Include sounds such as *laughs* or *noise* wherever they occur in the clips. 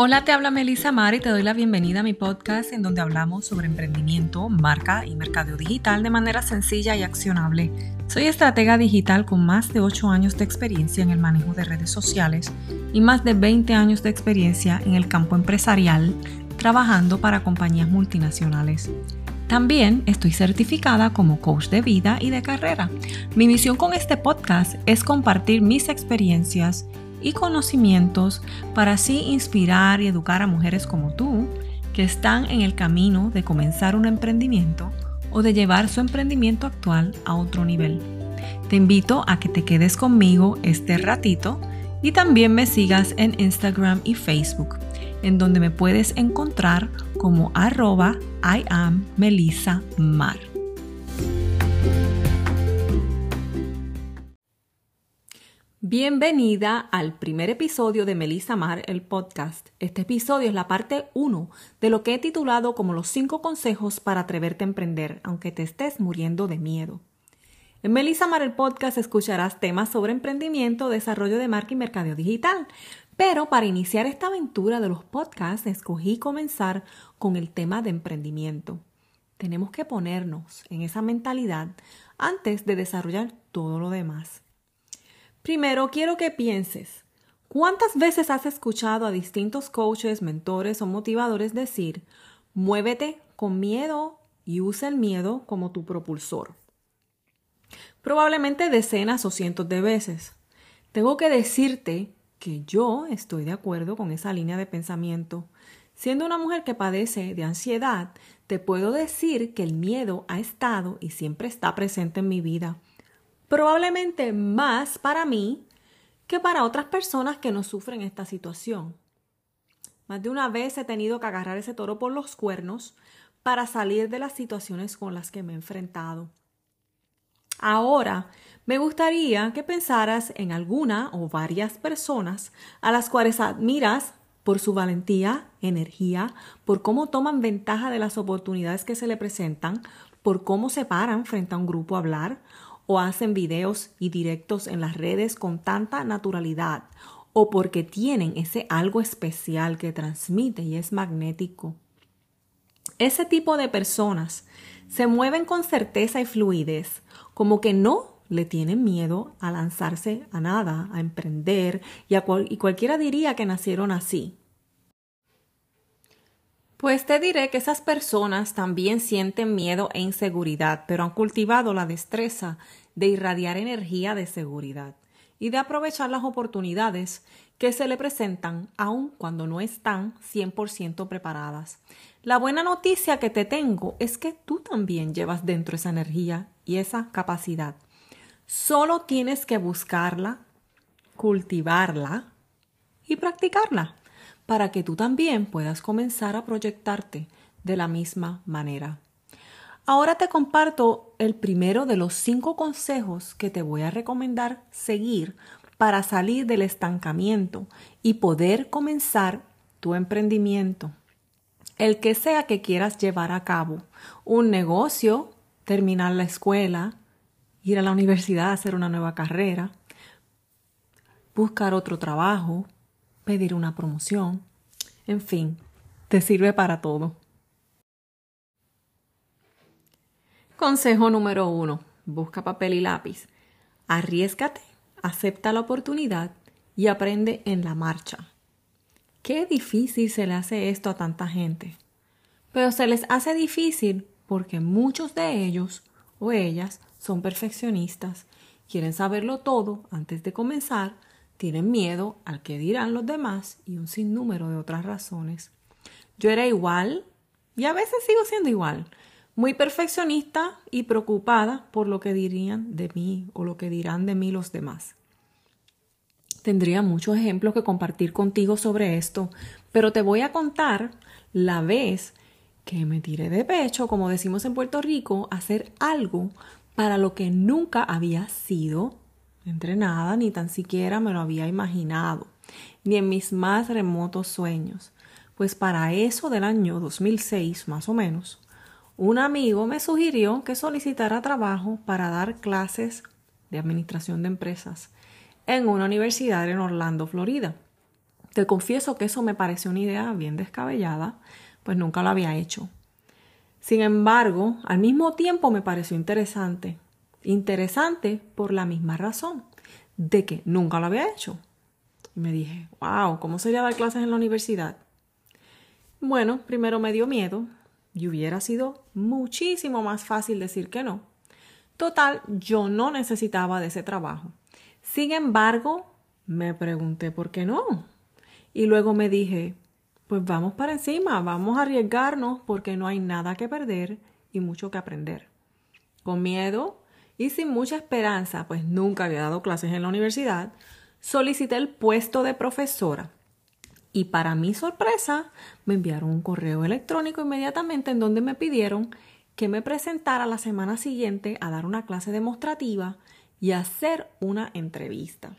Hola, te habla Melissa Mar y te doy la bienvenida a mi podcast en donde hablamos sobre emprendimiento, marca y mercadeo digital de manera sencilla y accionable. Soy estratega digital con más de 8 años de experiencia en el manejo de redes sociales y más de 20 años de experiencia en el campo empresarial trabajando para compañías multinacionales. También estoy certificada como coach de vida y de carrera. Mi misión con este podcast es compartir mis experiencias y conocimientos para así inspirar y educar a mujeres como tú que están en el camino de comenzar un emprendimiento o de llevar su emprendimiento actual a otro nivel. Te invito a que te quedes conmigo este ratito y también me sigas en Instagram y Facebook, en donde me puedes encontrar como arroba I am Melissa Mar. Bienvenida al primer episodio de Melissa Mar, el podcast. Este episodio es la parte 1 de lo que he titulado como los 5 consejos para atreverte a emprender, aunque te estés muriendo de miedo. En Melissa Mar, el podcast, escucharás temas sobre emprendimiento, desarrollo de marca y mercadeo digital. Pero para iniciar esta aventura de los podcasts, escogí comenzar con el tema de emprendimiento. Tenemos que ponernos en esa mentalidad antes de desarrollar todo lo demás. Primero, quiero que pienses, ¿cuántas veces has escuchado a distintos coaches, mentores o motivadores decir, muévete con miedo y usa el miedo como tu propulsor? Probablemente decenas o cientos de veces. Tengo que decirte que yo estoy de acuerdo con esa línea de pensamiento. Siendo una mujer que padece de ansiedad, te puedo decir que el miedo ha estado y siempre está presente en mi vida probablemente más para mí que para otras personas que no sufren esta situación. Más de una vez he tenido que agarrar ese toro por los cuernos para salir de las situaciones con las que me he enfrentado. Ahora, me gustaría que pensaras en alguna o varias personas a las cuales admiras por su valentía, energía, por cómo toman ventaja de las oportunidades que se le presentan, por cómo se paran frente a un grupo a hablar o hacen videos y directos en las redes con tanta naturalidad o porque tienen ese algo especial que transmite y es magnético. Ese tipo de personas se mueven con certeza y fluidez, como que no le tienen miedo a lanzarse a nada, a emprender, y, y cualquiera diría que nacieron así. Pues te diré que esas personas también sienten miedo e inseguridad, pero han cultivado la destreza de irradiar energía de seguridad y de aprovechar las oportunidades que se le presentan aun cuando no están 100% preparadas. La buena noticia que te tengo es que tú también llevas dentro esa energía y esa capacidad. Solo tienes que buscarla, cultivarla y practicarla para que tú también puedas comenzar a proyectarte de la misma manera. Ahora te comparto el primero de los cinco consejos que te voy a recomendar seguir para salir del estancamiento y poder comenzar tu emprendimiento. El que sea que quieras llevar a cabo, un negocio, terminar la escuela, ir a la universidad a hacer una nueva carrera, buscar otro trabajo, pedir una promoción, en fin, te sirve para todo. Consejo número uno. Busca papel y lápiz. Arriesgate, acepta la oportunidad y aprende en la marcha. Qué difícil se le hace esto a tanta gente. Pero se les hace difícil porque muchos de ellos o ellas son perfeccionistas, quieren saberlo todo antes de comenzar tienen miedo al que dirán los demás y un sinnúmero de otras razones. Yo era igual y a veces sigo siendo igual, muy perfeccionista y preocupada por lo que dirían de mí o lo que dirán de mí los demás. Tendría muchos ejemplos que compartir contigo sobre esto, pero te voy a contar la vez que me tiré de pecho, como decimos en Puerto Rico, hacer algo para lo que nunca había sido entrenada, ni tan siquiera me lo había imaginado, ni en mis más remotos sueños, pues para eso del año 2006 más o menos, un amigo me sugirió que solicitara trabajo para dar clases de administración de empresas en una universidad en Orlando, Florida. Te confieso que eso me pareció una idea bien descabellada, pues nunca lo había hecho. Sin embargo, al mismo tiempo me pareció interesante. Interesante por la misma razón, de que nunca lo había hecho. Y me dije, wow, ¿cómo sería dar clases en la universidad? Bueno, primero me dio miedo y hubiera sido muchísimo más fácil decir que no. Total, yo no necesitaba de ese trabajo. Sin embargo, me pregunté por qué no. Y luego me dije, pues vamos para encima, vamos a arriesgarnos porque no hay nada que perder y mucho que aprender. Con miedo y sin mucha esperanza, pues nunca había dado clases en la universidad, solicité el puesto de profesora. Y para mi sorpresa, me enviaron un correo electrónico inmediatamente en donde me pidieron que me presentara la semana siguiente a dar una clase demostrativa y hacer una entrevista.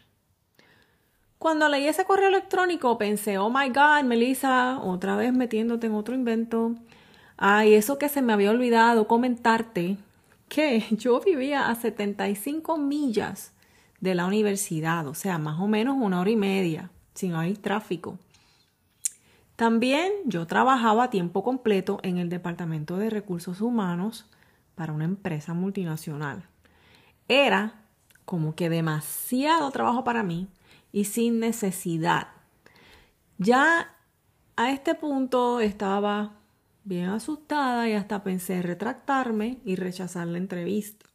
Cuando leí ese correo electrónico pensé, oh my God, Melissa, otra vez metiéndote en otro invento. Ay, eso que se me había olvidado comentarte, que *laughs* yo vivía a 75 millas de la universidad, o sea, más o menos una hora y media, si no hay tráfico. También yo trabajaba a tiempo completo en el Departamento de Recursos Humanos para una empresa multinacional. Era como que demasiado trabajo para mí y sin necesidad. Ya a este punto estaba bien asustada y hasta pensé retractarme y rechazar la entrevista.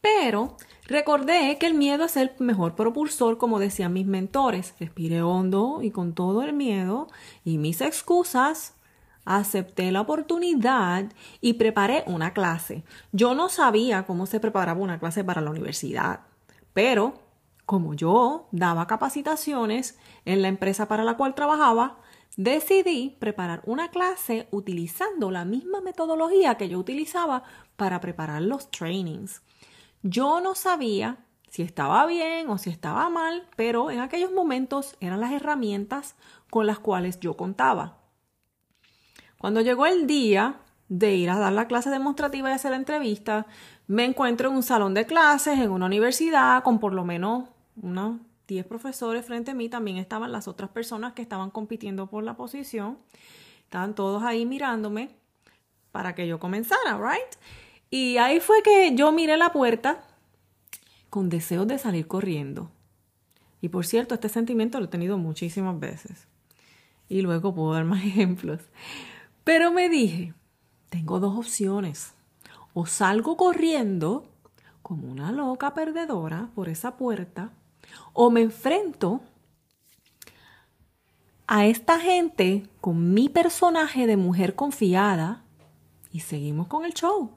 Pero recordé que el miedo es el mejor propulsor, como decían mis mentores. Respiré hondo y con todo el miedo y mis excusas acepté la oportunidad y preparé una clase. Yo no sabía cómo se preparaba una clase para la universidad, pero como yo daba capacitaciones en la empresa para la cual trabajaba, decidí preparar una clase utilizando la misma metodología que yo utilizaba para preparar los trainings. Yo no sabía si estaba bien o si estaba mal, pero en aquellos momentos eran las herramientas con las cuales yo contaba. Cuando llegó el día de ir a dar la clase demostrativa y hacer la entrevista, me encuentro en un salón de clases en una universidad con por lo menos unos 10 profesores frente a mí, también estaban las otras personas que estaban compitiendo por la posición. Estaban todos ahí mirándome para que yo comenzara, ¿right? Y ahí fue que yo miré la puerta con deseos de salir corriendo. Y por cierto, este sentimiento lo he tenido muchísimas veces. Y luego puedo dar más *laughs* ejemplos. Pero me dije, tengo dos opciones. O salgo corriendo como una loca perdedora por esa puerta, o me enfrento a esta gente con mi personaje de mujer confiada y seguimos con el show.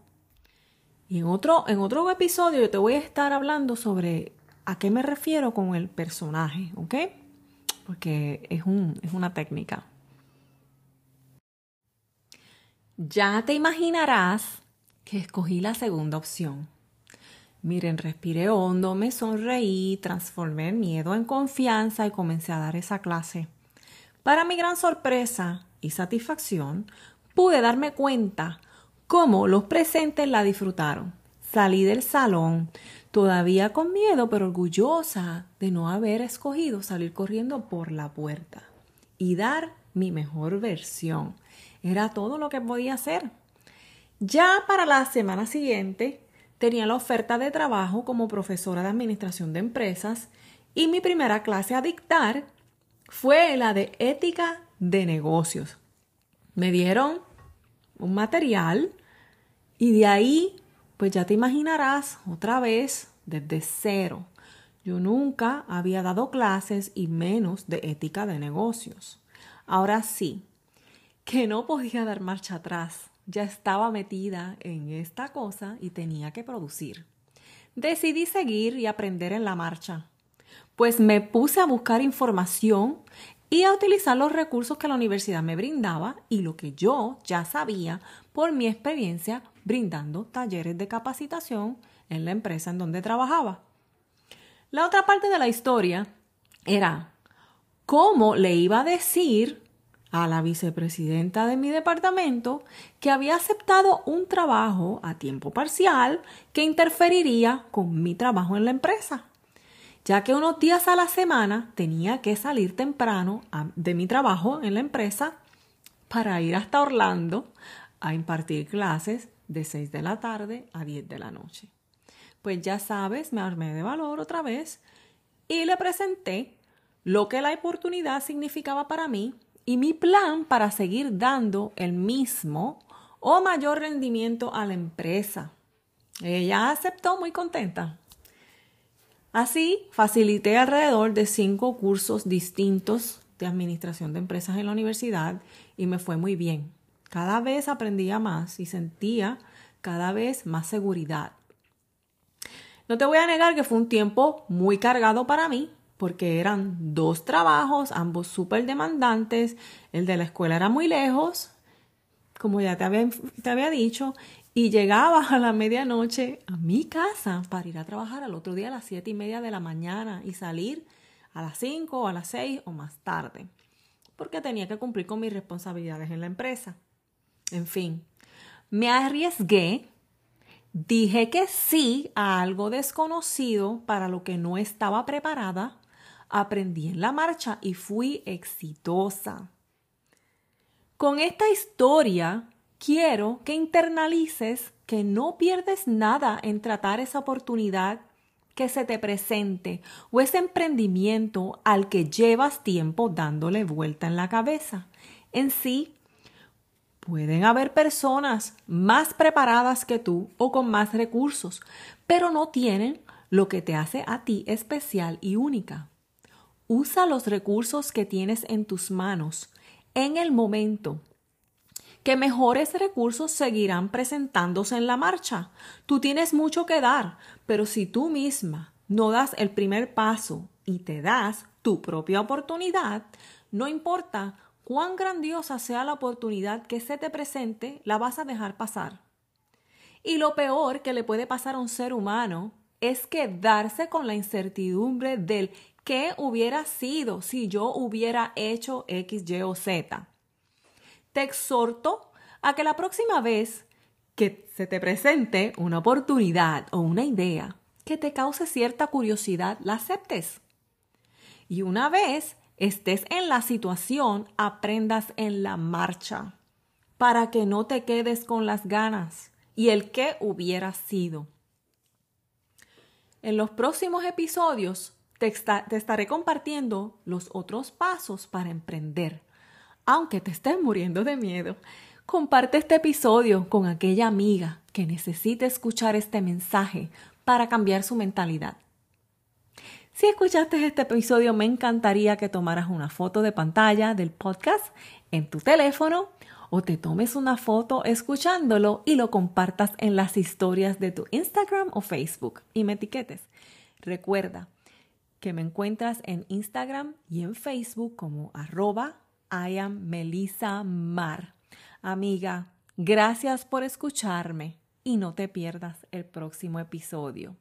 Y en otro, en otro episodio yo te voy a estar hablando sobre a qué me refiero con el personaje, ¿ok? Porque es, un, es una técnica. Ya te imaginarás que escogí la segunda opción. Miren, respiré hondo, me sonreí, transformé el miedo en confianza y comencé a dar esa clase. Para mi gran sorpresa y satisfacción, pude darme cuenta cómo los presentes la disfrutaron. Salí del salón, todavía con miedo, pero orgullosa de no haber escogido salir corriendo por la puerta y dar mi mejor versión. Era todo lo que podía hacer. Ya para la semana siguiente, tenía la oferta de trabajo como profesora de administración de empresas y mi primera clase a dictar fue la de ética de negocios. Me dieron un material y de ahí, pues ya te imaginarás, otra vez desde cero. Yo nunca había dado clases y menos de ética de negocios. Ahora sí, que no podía dar marcha atrás ya estaba metida en esta cosa y tenía que producir. Decidí seguir y aprender en la marcha, pues me puse a buscar información y a utilizar los recursos que la universidad me brindaba y lo que yo ya sabía por mi experiencia brindando talleres de capacitación en la empresa en donde trabajaba. La otra parte de la historia era cómo le iba a decir a la vicepresidenta de mi departamento que había aceptado un trabajo a tiempo parcial que interferiría con mi trabajo en la empresa. ya que unos días a la semana tenía que salir temprano de mi trabajo en la empresa para ir hasta Orlando a impartir clases de 6 de la tarde a 10 de la noche. Pues ya sabes, me armé de valor otra vez y le presenté lo que la oportunidad significaba para mí y mi plan para seguir dando el mismo o mayor rendimiento a la empresa. Ella aceptó muy contenta. Así, facilité alrededor de cinco cursos distintos de administración de empresas en la universidad y me fue muy bien. Cada vez aprendía más y sentía cada vez más seguridad. No te voy a negar que fue un tiempo muy cargado para mí, porque eran dos trabajos, ambos súper demandantes. El de la escuela era muy lejos, como ya te había, te había dicho, y llegaba a la medianoche a mi casa para ir a trabajar al otro día a las siete y media de la mañana y salir a las cinco o a las seis o más tarde, porque tenía que cumplir con mis responsabilidades en la empresa. En fin, me arriesgué, dije que sí a algo desconocido para lo que no estaba preparada, aprendí en la marcha y fui exitosa. Con esta historia quiero que internalices que no pierdes nada en tratar esa oportunidad que se te presente o ese emprendimiento al que llevas tiempo dándole vuelta en la cabeza. En sí, pueden haber personas más preparadas que tú o con más recursos, pero no tienen lo que te hace a ti especial y única. Usa los recursos que tienes en tus manos en el momento que mejores recursos seguirán presentándose en la marcha. Tú tienes mucho que dar, pero si tú misma no das el primer paso y te das tu propia oportunidad, no importa cuán grandiosa sea la oportunidad que se te presente, la vas a dejar pasar. Y lo peor que le puede pasar a un ser humano es quedarse con la incertidumbre del qué hubiera sido si yo hubiera hecho X, Y o Z te exhorto a que la próxima vez que se te presente una oportunidad o una idea que te cause cierta curiosidad, la aceptes. Y una vez estés en la situación, aprendas en la marcha para que no te quedes con las ganas y el que hubiera sido. En los próximos episodios te, estaré compartiendo los otros pasos para emprender aunque te estés muriendo de miedo, comparte este episodio con aquella amiga que necesite escuchar este mensaje para cambiar su mentalidad. Si escuchaste este episodio, me encantaría que tomaras una foto de pantalla del podcast en tu teléfono o te tomes una foto escuchándolo y lo compartas en las historias de tu Instagram o Facebook y me etiquetes. Recuerda que me encuentras en Instagram y en Facebook como arroba I am Melissa Mar. Amiga, gracias por escucharme y no te pierdas el próximo episodio.